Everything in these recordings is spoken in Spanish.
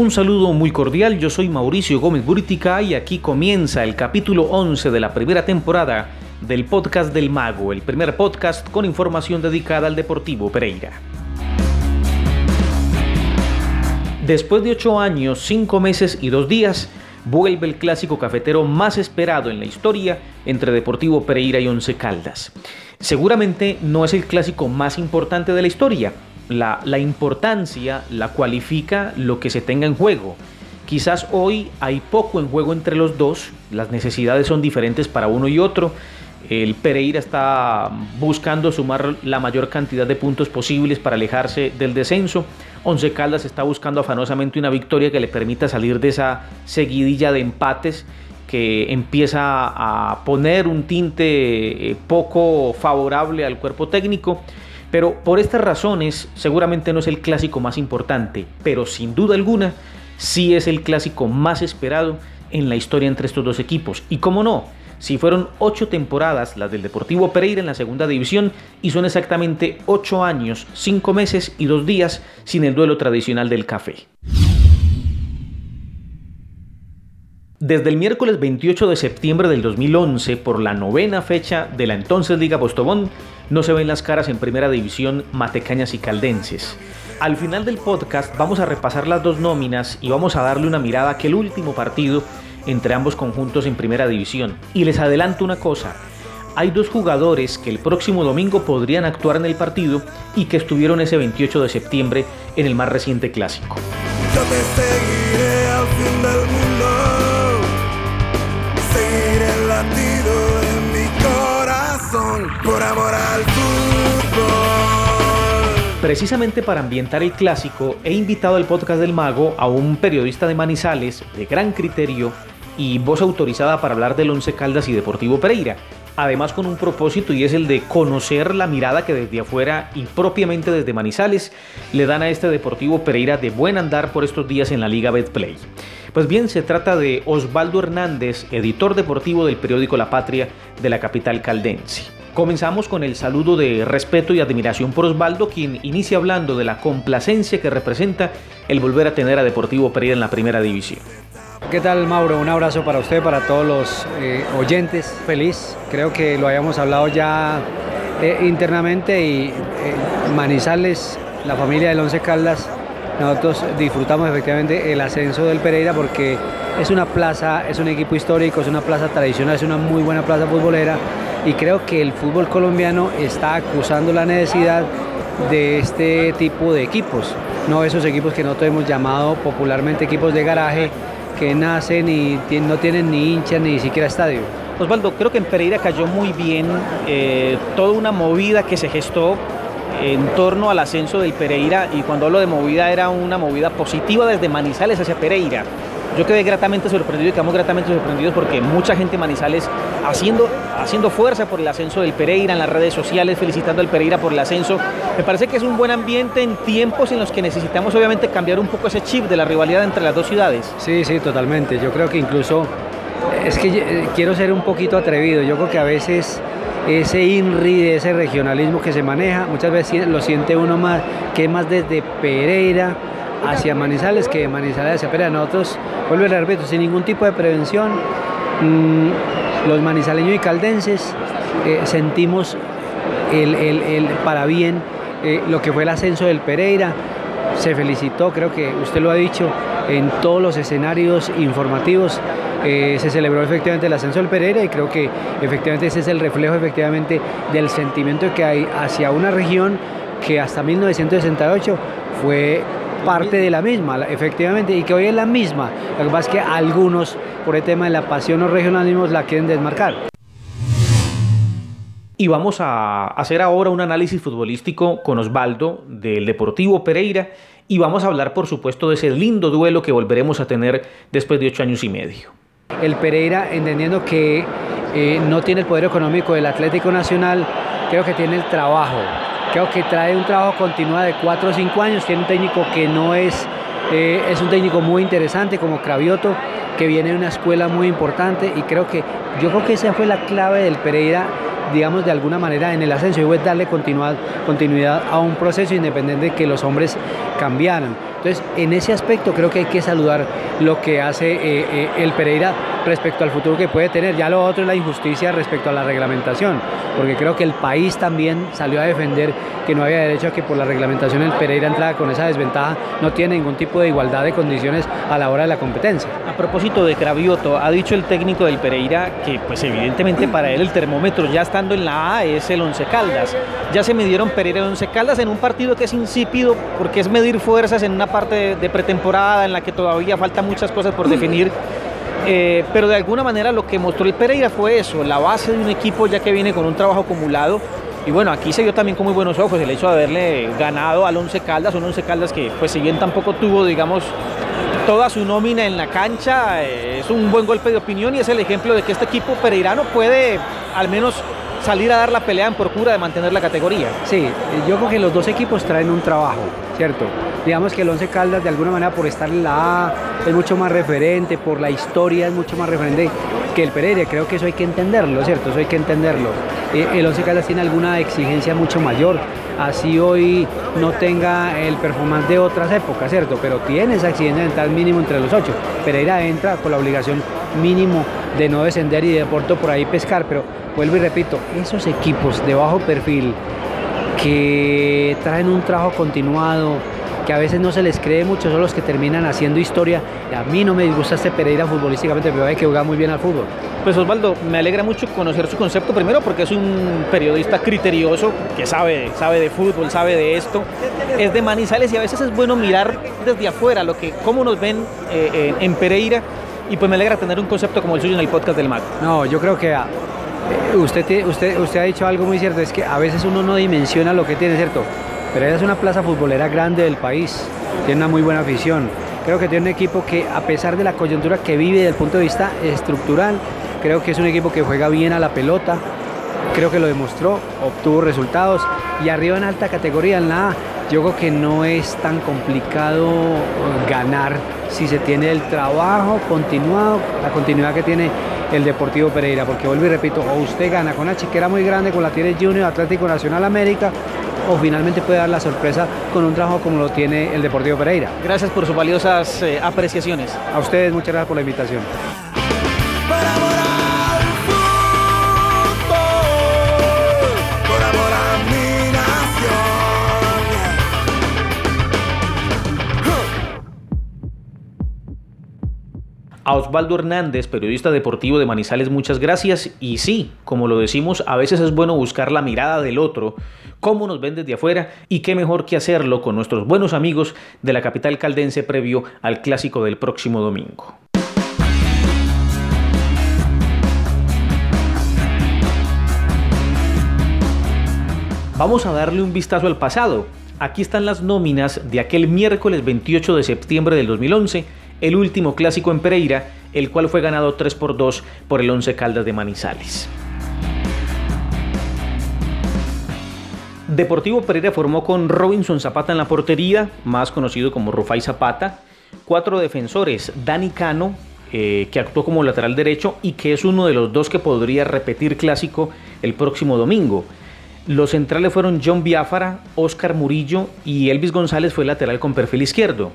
Un saludo muy cordial, yo soy Mauricio Gómez Buritica y aquí comienza el capítulo 11 de la primera temporada del podcast del Mago, el primer podcast con información dedicada al Deportivo Pereira. Después de 8 años, 5 meses y 2 días, vuelve el clásico cafetero más esperado en la historia entre Deportivo Pereira y Once Caldas. Seguramente no es el clásico más importante de la historia, la, importancia la cualifica lo que se tenga en juego. Quizás hoy hay poco en juego entre los dos, las necesidades son diferentes para uno y otro. El Pereira está buscando sumar la mayor cantidad de puntos posibles para alejarse del descenso. Once Caldas está buscando afanosamente una victoria que le permita salir de esa seguidilla de empates que empieza a poner un tinte eh, poco favorable al cuerpo técnico. Pero por estas razones seguramente no es el clásico más importante, pero sin duda alguna sí es el clásico más esperado en la historia entre estos dos equipos. Y cómo no, si fueron ocho temporadas las del Deportivo Pereira en la segunda división y son exactamente ocho años, cinco meses y dos días sin el duelo tradicional del café. Desde el miércoles 28 de septiembre del 2011, por la novena fecha de la entonces Liga Postobón, no se ven las caras en primera división Matecañas y Caldenses. Al final del podcast vamos a repasar las dos nóminas y vamos a darle una mirada a aquel último partido entre ambos conjuntos en primera división. Y les adelanto una cosa, hay dos jugadores que el próximo domingo podrían actuar en el partido y que estuvieron ese 28 de septiembre en el más reciente clásico. Yo seguiré. Precisamente para ambientar el clásico, he invitado al podcast del Mago a un periodista de Manizales de gran criterio y voz autorizada para hablar del Once Caldas y Deportivo Pereira. Además con un propósito y es el de conocer la mirada que desde afuera y propiamente desde Manizales le dan a este Deportivo Pereira de buen andar por estos días en la Liga Betplay. Pues bien, se trata de Osvaldo Hernández, editor deportivo del periódico La Patria de la capital caldense. Comenzamos con el saludo de respeto y admiración por Osvaldo, quien inicia hablando de la complacencia que representa el volver a tener a Deportivo Pereira en la primera división. ¿Qué tal Mauro? Un abrazo para usted, para todos los eh, oyentes. Feliz, creo que lo habíamos hablado ya eh, internamente y eh, Manizales, la familia del Once Caldas, nosotros disfrutamos efectivamente el ascenso del Pereira porque es una plaza, es un equipo histórico, es una plaza tradicional, es una muy buena plaza futbolera y creo que el fútbol colombiano está acusando la necesidad de este tipo de equipos, no esos equipos que nosotros hemos llamado popularmente equipos de garaje que nacen y no tienen ni hinchas ni siquiera estadio. Osvaldo, creo que en Pereira cayó muy bien eh, toda una movida que se gestó en torno al ascenso del Pereira y cuando hablo de movida era una movida positiva desde Manizales hacia Pereira. Yo quedé gratamente sorprendido y quedamos gratamente sorprendidos porque mucha gente en Manizales haciendo, haciendo fuerza por el ascenso del Pereira en las redes sociales, felicitando al Pereira por el ascenso. Me parece que es un buen ambiente en tiempos en los que necesitamos obviamente cambiar un poco ese chip de la rivalidad entre las dos ciudades. Sí, sí, totalmente. Yo creo que incluso es que eh, quiero ser un poquito atrevido. Yo creo que a veces ese INRI, de ese regionalismo que se maneja, muchas veces lo siente uno más, que más desde Pereira hacia Manizales que Manizales hacia Pereira. Nosotros, vuelvo a repito, sin ningún tipo de prevención, mm, los manizaleños y caldenses eh, sentimos el, para bien eh, lo que fue el ascenso del Pereira. Se felicitó, creo que usted lo ha dicho, en todos los escenarios informativos eh, se celebró efectivamente el ascenso del Pereira y creo que efectivamente ese es el reflejo efectivamente del sentimiento que hay hacia una región que hasta 1968 fue parte de la misma, efectivamente, y que hoy es la misma. Lo que pasa es que algunos, por el tema de la pasión o regionalismos, la quieren desmarcar. Y vamos a hacer ahora un análisis futbolístico con Osvaldo del Deportivo Pereira y vamos a hablar, por supuesto, de ese lindo duelo que volveremos a tener después de ocho años y medio el Pereira, entendiendo que eh, no tiene el poder económico del Atlético Nacional, creo que tiene el trabajo. Creo que trae un trabajo continuado de 4 o 5 años, tiene un técnico que no es, eh, es un técnico muy interesante como Cravioto, que viene de una escuela muy importante. Y creo que yo creo que esa fue la clave del Pereira digamos, de alguna manera en el ascenso y es darle continuidad, continuidad a un proceso independiente de que los hombres cambiaran. Entonces, en ese aspecto creo que hay que saludar lo que hace eh, eh, el Pereira respecto al futuro que puede tener. Ya lo otro es la injusticia respecto a la reglamentación, porque creo que el país también salió a defender que no había derecho a que por la reglamentación el Pereira entrara con esa desventaja, no tiene ningún tipo de igualdad de condiciones a la hora de la competencia. A propósito de Cravioto, ha dicho el técnico del Pereira que pues evidentemente para él el termómetro ya en la A es el Once Caldas. Ya se midieron Pereira y Once Caldas en un partido que es insípido porque es medir fuerzas en una parte de pretemporada en la que todavía faltan muchas cosas por definir eh, pero de alguna manera lo que mostró el Pereira fue eso, la base de un equipo ya que viene con un trabajo acumulado. Y bueno, aquí se vio también con muy buenos ojos el hecho de haberle ganado al Once Caldas, un Once Caldas que pues si bien tampoco tuvo, digamos, toda su nómina en la cancha, eh, es un buen golpe de opinión y es el ejemplo de que este equipo pereirano puede al menos salir a dar la pelea en procura de mantener la categoría. Sí, yo creo que los dos equipos traen un trabajo, ¿cierto? Digamos que el Once Caldas de alguna manera por estar en la A es mucho más referente, por la historia es mucho más referente que el Pereira, creo que eso hay que entenderlo, ¿cierto? Eso hay que entenderlo. Eh, el Once Caldas tiene alguna exigencia mucho mayor, así hoy no tenga el performance de otras épocas, ¿cierto? Pero tiene esa exigencia mental mínimo entre los ocho. Pereira entra con la obligación mínimo de no descender y de por ahí pescar, pero vuelvo y repito, esos equipos de bajo perfil que traen un trabajo continuado, que a veces no se les cree mucho, son los que terminan haciendo historia. Y a mí no me disgusta este Pereira futbolísticamente, pero hay que jugar muy bien al fútbol. Pues Osvaldo, me alegra mucho conocer su concepto, primero porque es un periodista criterioso, que sabe, sabe de fútbol, sabe de esto, es de Manizales y a veces es bueno mirar desde afuera lo que, cómo nos ven eh, en Pereira y pues me alegra tener un concepto como el suyo en el podcast del MAC. No, yo creo que eh, usted, usted, usted ha dicho algo muy cierto, es que a veces uno no dimensiona lo que tiene, ¿cierto? Pero ella es una plaza futbolera grande del país, tiene una muy buena afición. Creo que tiene un equipo que, a pesar de la coyuntura que vive desde el punto de vista estructural, creo que es un equipo que juega bien a la pelota, creo que lo demostró, obtuvo resultados y arriba en alta categoría en la A, yo creo que no es tan complicado ganar si se tiene el trabajo continuado, la continuidad que tiene el Deportivo Pereira, porque vuelvo y repito, o usted gana con una chiquera muy grande, con la tiene Junior Atlético Nacional América, o finalmente puede dar la sorpresa con un trabajo como lo tiene el Deportivo Pereira. Gracias por sus valiosas eh, apreciaciones. A ustedes muchas gracias por la invitación. A Osvaldo Hernández, periodista deportivo de Manizales, muchas gracias. Y sí, como lo decimos, a veces es bueno buscar la mirada del otro, cómo nos ven desde afuera y qué mejor que hacerlo con nuestros buenos amigos de la capital caldense previo al clásico del próximo domingo. Vamos a darle un vistazo al pasado. Aquí están las nóminas de aquel miércoles 28 de septiembre del 2011 el último clásico en Pereira, el cual fue ganado 3 por 2 por el Once Caldas de Manizales. Deportivo Pereira formó con Robinson Zapata en la portería, más conocido como Rufai Zapata, cuatro defensores, Dani Cano, eh, que actuó como lateral derecho y que es uno de los dos que podría repetir clásico el próximo domingo. Los centrales fueron John Biafara, Oscar Murillo y Elvis González fue lateral con perfil izquierdo.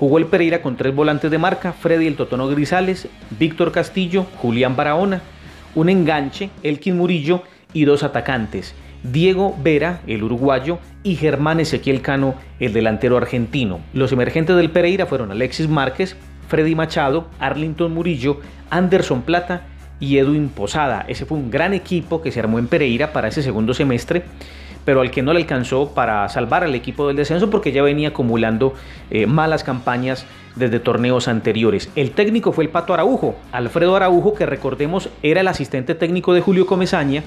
Jugó el Pereira con tres volantes de marca, Freddy el Totono Grisales, Víctor Castillo, Julián Barahona, un enganche, Elkin Murillo y dos atacantes, Diego Vera, el uruguayo, y Germán Ezequiel Cano, el delantero argentino. Los emergentes del Pereira fueron Alexis Márquez, Freddy Machado, Arlington Murillo, Anderson Plata y Edwin Posada. Ese fue un gran equipo que se armó en Pereira para ese segundo semestre pero al que no le alcanzó para salvar al equipo del descenso porque ya venía acumulando eh, malas campañas desde torneos anteriores. El técnico fue el Pato Araujo, Alfredo Araujo, que recordemos era el asistente técnico de Julio Comesaña,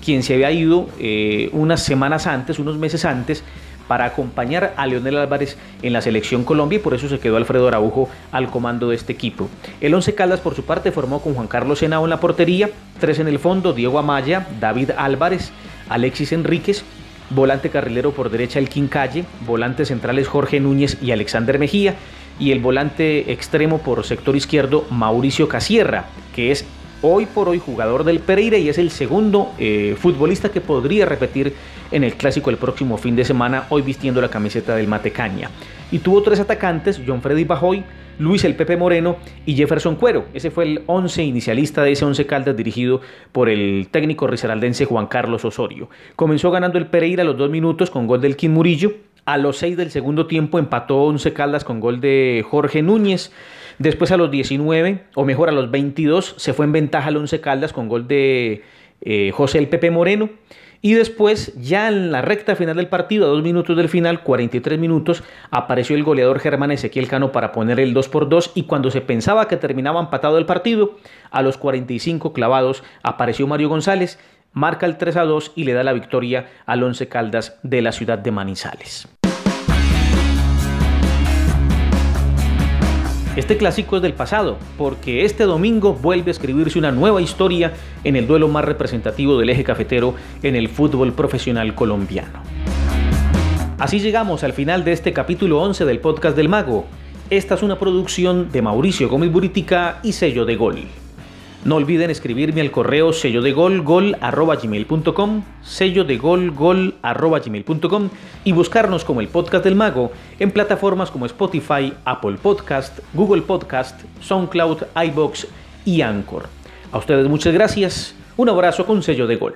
quien se había ido eh, unas semanas antes, unos meses antes, para acompañar a Leonel Álvarez en la selección Colombia y por eso se quedó Alfredo Araujo al comando de este equipo. El Once Caldas por su parte formó con Juan Carlos Senao en la portería, tres en el fondo, Diego Amaya, David Álvarez, Alexis Enríquez, volante carrilero por derecha el Calle, volantes centrales Jorge Núñez y Alexander Mejía y el volante extremo por sector izquierdo Mauricio Casierra, que es hoy por hoy jugador del Pereira y es el segundo eh, futbolista que podría repetir en el clásico el próximo fin de semana, hoy vistiendo la camiseta del Matecaña. Y tuvo tres atacantes, John Freddy Bajoy, Luis el Pepe Moreno y Jefferson Cuero. Ese fue el 11 inicialista de ese 11 Caldas dirigido por el técnico risaraldense Juan Carlos Osorio. Comenzó ganando el Pereira a los dos minutos con gol del Kim Murillo. A los seis del segundo tiempo empató 11 Caldas con gol de Jorge Núñez. Después a los 19, o mejor a los 22, se fue en ventaja al 11 Caldas con gol de eh, José el Pepe Moreno. Y después, ya en la recta final del partido, a dos minutos del final, 43 minutos, apareció el goleador Germán Ezequiel Cano para poner el 2 por 2 y cuando se pensaba que terminaba empatado el partido, a los 45 clavados apareció Mario González, marca el 3 a 2 y le da la victoria al Once Caldas de la ciudad de Manizales. Este clásico es del pasado, porque este domingo vuelve a escribirse una nueva historia en el duelo más representativo del eje cafetero en el fútbol profesional colombiano. Así llegamos al final de este capítulo 11 del podcast del Mago. Esta es una producción de Mauricio Gómez Buritica y sello de gol. No olviden escribirme al correo sello de gol gol arroba sello de gol gol arroba y buscarnos como el podcast del mago en plataformas como Spotify, Apple Podcast, Google Podcast, SoundCloud, iBox y Anchor. A ustedes muchas gracias, un abrazo con sello de gol.